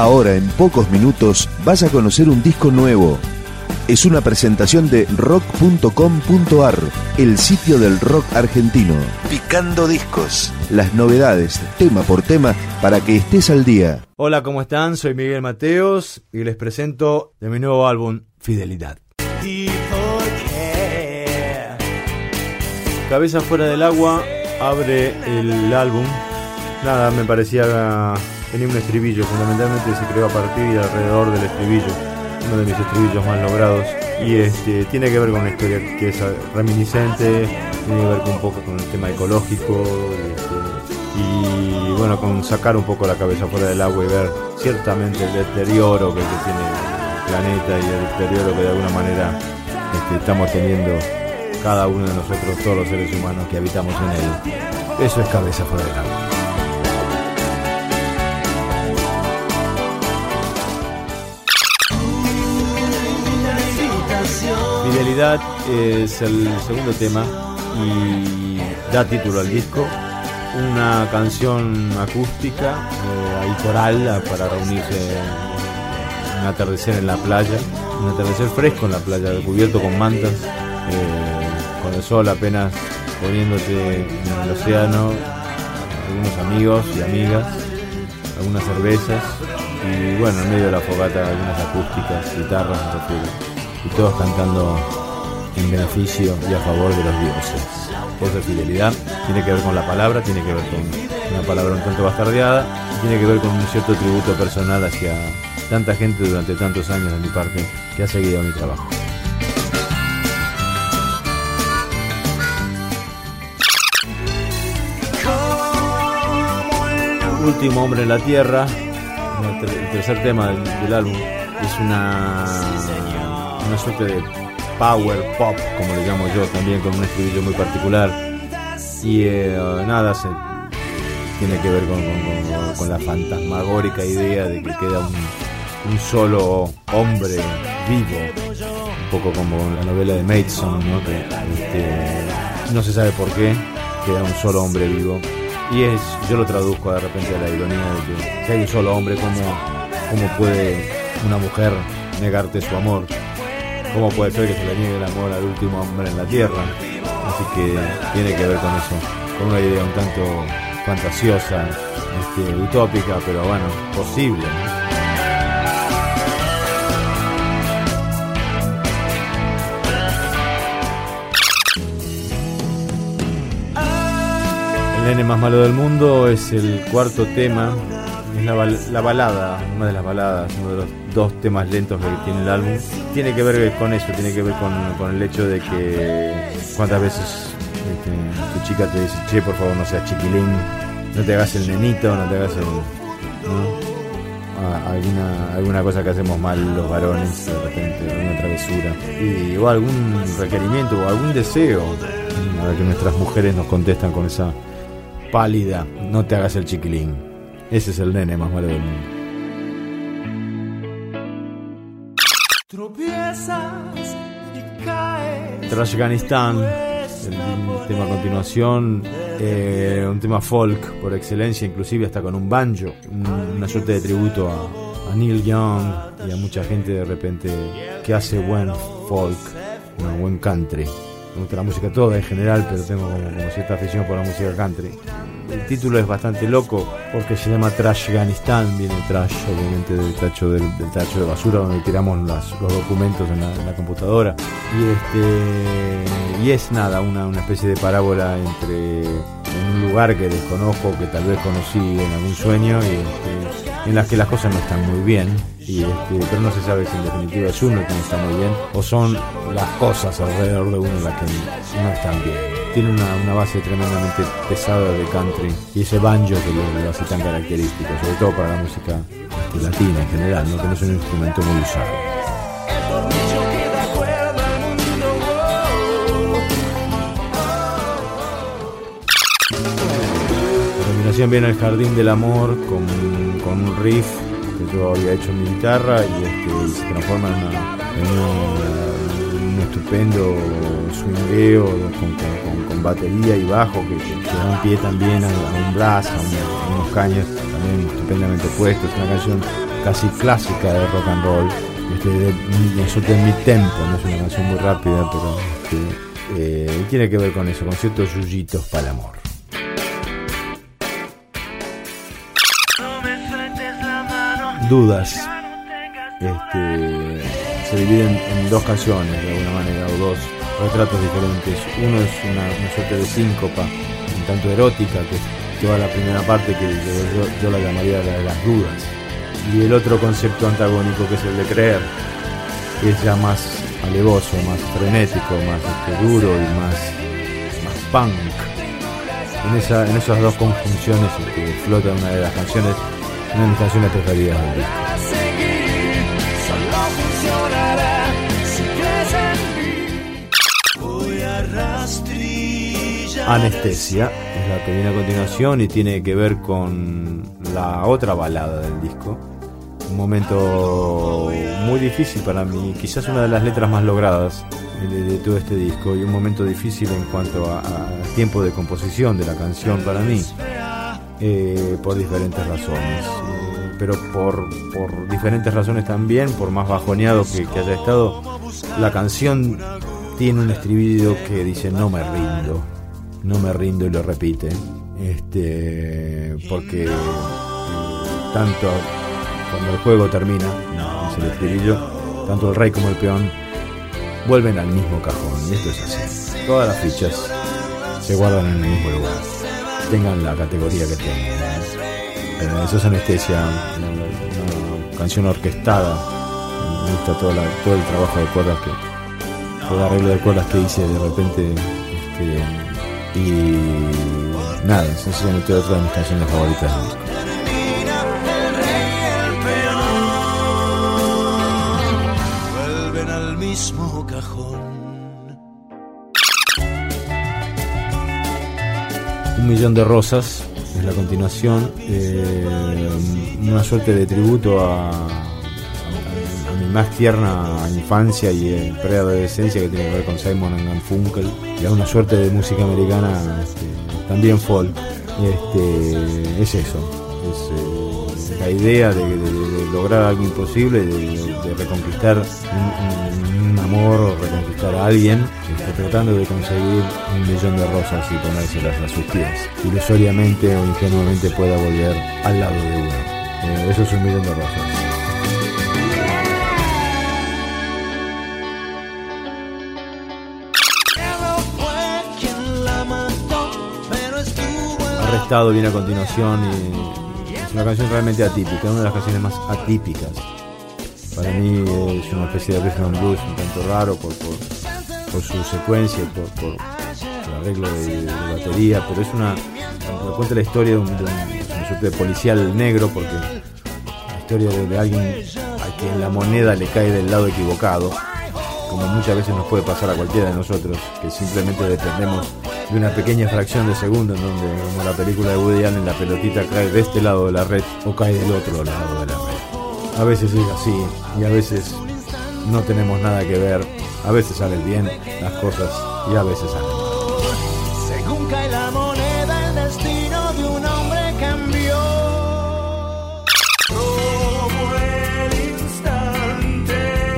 Ahora, en pocos minutos, vas a conocer un disco nuevo. Es una presentación de rock.com.ar, el sitio del rock argentino. Picando discos. Las novedades, tema por tema, para que estés al día. Hola, ¿cómo están? Soy Miguel Mateos y les presento de mi nuevo álbum, Fidelidad. Cabeza fuera del agua abre el álbum. Nada, me parecía tenía un estribillo, fundamentalmente se creó a partir y alrededor del estribillo, uno de mis estribillos más logrados. Y este, tiene que ver con una historia que es reminiscente, tiene que ver un poco con el tema ecológico este, y bueno, con sacar un poco la cabeza fuera del agua y ver ciertamente el deterioro que, tiene el planeta y el deterioro que de alguna manera este, estamos teniendo cada uno de nosotros, todos los seres humanos que habitamos en él. Eso es cabeza fuera del agua. Fidelidad es el segundo tema y da título al disco. Una canción acústica eh, y coral para reunirse un atardecer en la playa, un atardecer fresco en la playa, cubierto con mantas, eh, con el sol apenas poniéndote en el océano, algunos amigos y amigas, algunas cervezas y bueno, en medio de la fogata algunas acústicas, guitarras, y todos cantando en beneficio y a favor de los dioses. De fidelidad tiene que ver con la palabra, tiene que ver con una palabra un tanto bastardeada, tiene que ver con un cierto tributo personal hacia tanta gente durante tantos años de mi parte que ha seguido mi trabajo. Último hombre en la tierra, el tercer tema del, álbum, es una una suerte de power pop, como le llamo yo, también con un estribillo muy particular. Y eh, nada, se, tiene que ver con, la fantasmagórica idea de que queda un, solo hombre vivo, un poco como la novela de Maidson, ¿no? Que, este, no se sabe por qué, queda un solo hombre vivo. Y es, yo lo traduzco de repente a la ironía de que si hay un solo hombre, ¿cómo, cómo puede una mujer negarte su amor? ¿Cómo puede ser que se le niegue el amor al último hombre en la tierra? Así que tiene que ver con eso, con una idea un tanto fantasiosa, este, utópica, pero bueno, posible. El nene más malo del mundo es el cuarto tema es la, balada, una de las baladas, uno de los dos temas lentos que tiene el álbum. Tiene que ver con eso, tiene que ver con, el hecho de que cuántas veces este, tu chica te dice, che, por favor no seas chiquilín, no te hagas el nenito, no te hagas el... alguna, alguna cosa que hacemos mal los varones, de repente, alguna travesura. Y, o algún requerimiento o algún deseo. A ver que nuestras mujeres nos contestan con esa pálida, no te hagas el chiquilín. Ese es el nene más malo del mundo. Tras Afganistán, el tema a continuación, eh, un tema folk por excelencia, inclusive hasta con un banjo, una suerte de tributo a, Neil Young y a mucha gente de repente que hace buen folk, un buen country. Me gusta la música toda en general, pero tengo como cierta afición por la música country el título es bastante loco porque se llama Trash Afganistán, viene trash obviamente del tacho del, tacho de basura donde tiramos los documentos en la, computadora. Y este y es nada una, una especie de parábola entre en un lugar que desconozco que tal vez conocí en algún sueño y este, en las que las cosas no están muy bien. Y este, pero no se sabe si en definitiva es uno que no está muy bien o son las cosas alrededor de uno las que no están bien tiene una, base tremendamente pesada de country y ese banjo que lo, hace tan característico, sobre todo para la música latina en general, ¿no? que no es un instrumento muy usado. Viene el Jardín del Amor con, un riff que yo había hecho en mi guitarra y este, se transforma en, un estupendo swingueo con batería y bajo que, da un pie también a, un brazo, a, unos caños también estupendamente puestos. Es una canción casi clásica de rock and roll, este, de, mi tempo, no es una canción muy rápida, pero eh, tiene que ver con eso, con ciertos yuyitos para el amor. Dudas. Este, se dividen en dos canciones de alguna manera, o dos retratos diferentes. Uno es una, suerte de síncopa, un tanto erótica, que es toda la primera parte que yo, la llamaría la de las dudas. Y el otro concepto antagónico que es el de creer, que es ya más alevoso, más frenético, más este, duro y más, más punk. En, esa, en esas dos conjunciones este, flota una de las canciones, una de mis canciones preferidas del disco. Anestesia es la que viene a continuación y tiene que ver con la otra balada del disco. Un momento muy difícil para mí, quizás una de las letras más logradas de, todo este disco y un momento difícil en cuanto a, tiempo de composición de la canción para mí, eh, por diferentes razones. Eh, pero por, por, diferentes razones también, por más bajoneado que, que haya estado, la canción tiene un estribillo que dice no me rindo no me rindo y lo repite. Este, porque tanto cuando el juego termina, es el estribillo, tanto el rey como el peón vuelven al mismo cajón. Y esto es así. Todas las fichas se guardan en el mismo lugar. Tengan la categoría que tengan. Eh, eso es anestesia, una, canción orquestada. Me gusta todo, todo el trabajo de cuerdas que, el arreglo de cuerdas que hice de repente. Este, y nada, sencillamente otra de mis canciones favoritas del disco. Vuelven al mismo cajón. Un millón de rosas es la continuación, eh, una suerte de tributo a más tierna infancia y el preadolescencia que tiene que ver con Simon and Funkel y a una suerte de música americana este, también folk este, es eso. Es eh, la idea de, lograr algo imposible de, reconquistar un, amor o reconquistar a alguien este, tratando de conseguir un millón de rosas y ponérselas a sus pies ilusoriamente o ingenuamente pueda volver al lado de uno. Eh, eso es un millón de rosas Viene a continuación y es una canción realmente atípica, una de las canciones más atípicas. Para mí es una especie de rhythm blues un tanto raro por, por, su secuencia, por, por el arreglo de, batería, pero es una cuenta la historia de, un, de policial negro porque la historia de, alguien a quien la moneda le cae del lado equivocado, como muchas veces nos puede pasar a cualquiera de nosotros, que simplemente dependemos de una pequeña fracción de segundo en donde, como la película de Woody Allen, la pelotita cae de este lado de la red o cae del otro lado de la red. A veces es así y a veces no tenemos nada que ver, a veces salen bien las cosas y a veces salen mal. Según cae la moneda, el destino de un hombre cambió.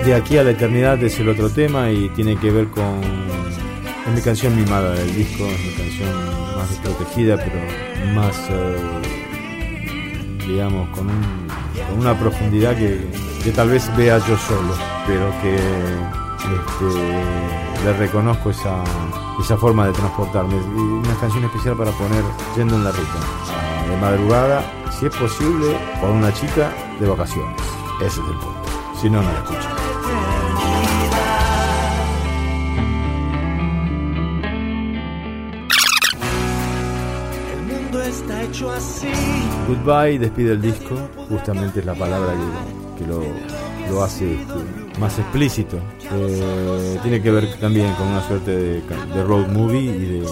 De aquí a la eternidad es el otro tema y tiene que ver con es mi canción mimada del disco, es mi canción más desprotegida, pero más, eh, digamos, con, una profundidad que, tal vez vea yo solo, pero que este, le reconozco esa, esa forma de transportarme. Una canción especial para poner yendo en la ruta, de madrugada, si es posible, con una chica de vacaciones. Ese es el punto. Si no, no la escucho. Goodbye despide el disco, justamente es la palabra que, lo, hace este, más explícito. Eh, tiene que ver también con una suerte de, road movie y de,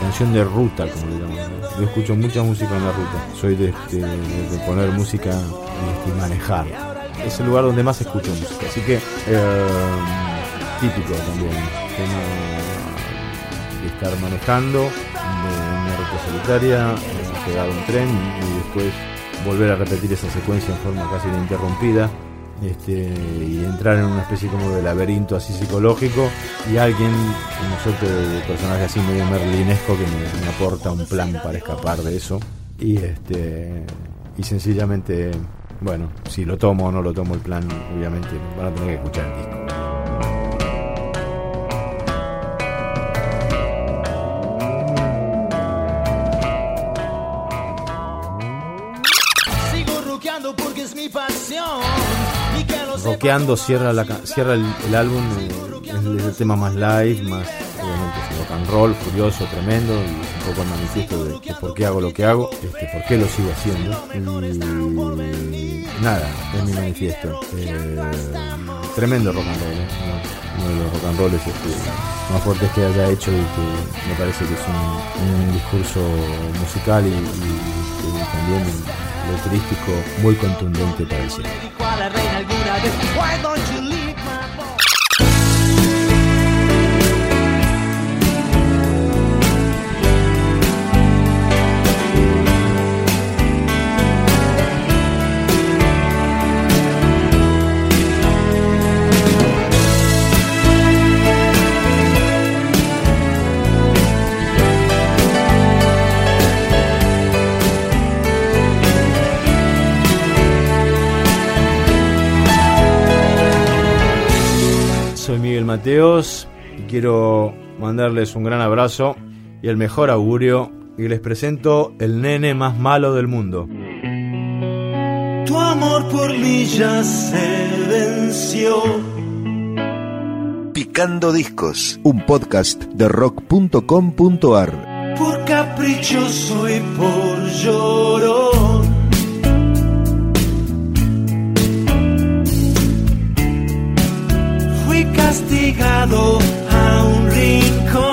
canción de ruta, como le llaman. Yo escucho mucha música en la ruta, soy de, poner música y manejar. Es el lugar donde más escucho música, así que eh, típico también, tema de estar manejando, de una ruta solitaria, pegado un tren y después volver a repetir esa secuencia en forma casi ininterrumpida. Este, y entrar en una especie como de laberinto así psicológico y alguien, una suerte de personaje así medio merlinesco que me, aporta un plan para escapar de eso y este y sencillamente bueno si lo tomo o no lo tomo el plan obviamente van a tener que escuchar el disco Roqueando cierra, la, cierra el, álbum, eh, es el tema más live, más obviamente rock and roll, furioso, tremendo, y un poco el manifiesto de, por qué hago lo que hago, este, por qué lo sigo haciendo. Y nada, es mi manifiesto. Eh, tremendo rock and roll, ¿eh? uno de los rock and rolls este, más fuertes que haya hecho y que me parece que es un, discurso musical y, también letrístico muy contundente para el Why don't cine. Mateos y quiero mandarles un gran abrazo y el mejor augurio y les presento el nene más malo del mundo. Tu amor por mí ya se venció. Picando Discos, un podcast de rock.com.ar. Por caprichoso y por llorón castigado a un rincón.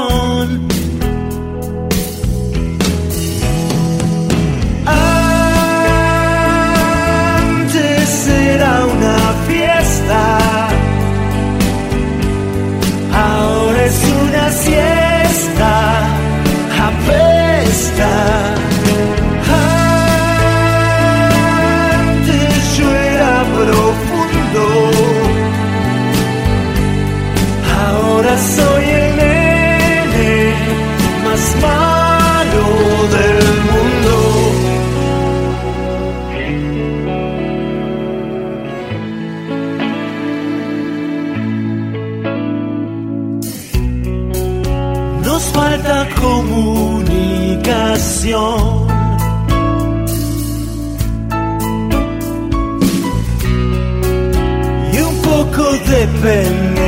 Poco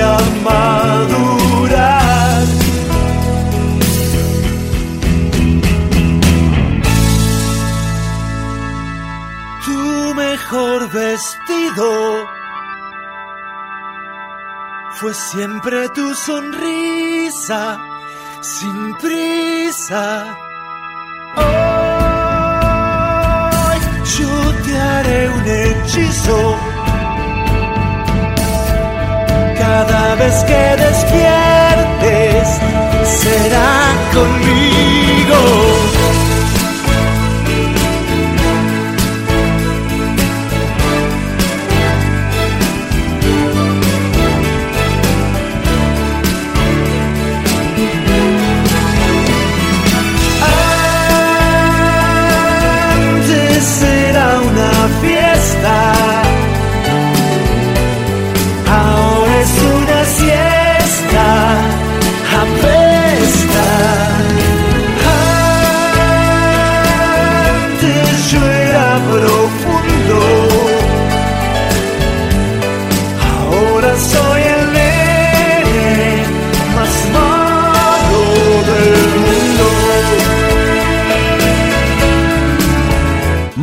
a madurar. vestido fue siempre tu sonrisa sin prisa. Que despiertes será conmigo.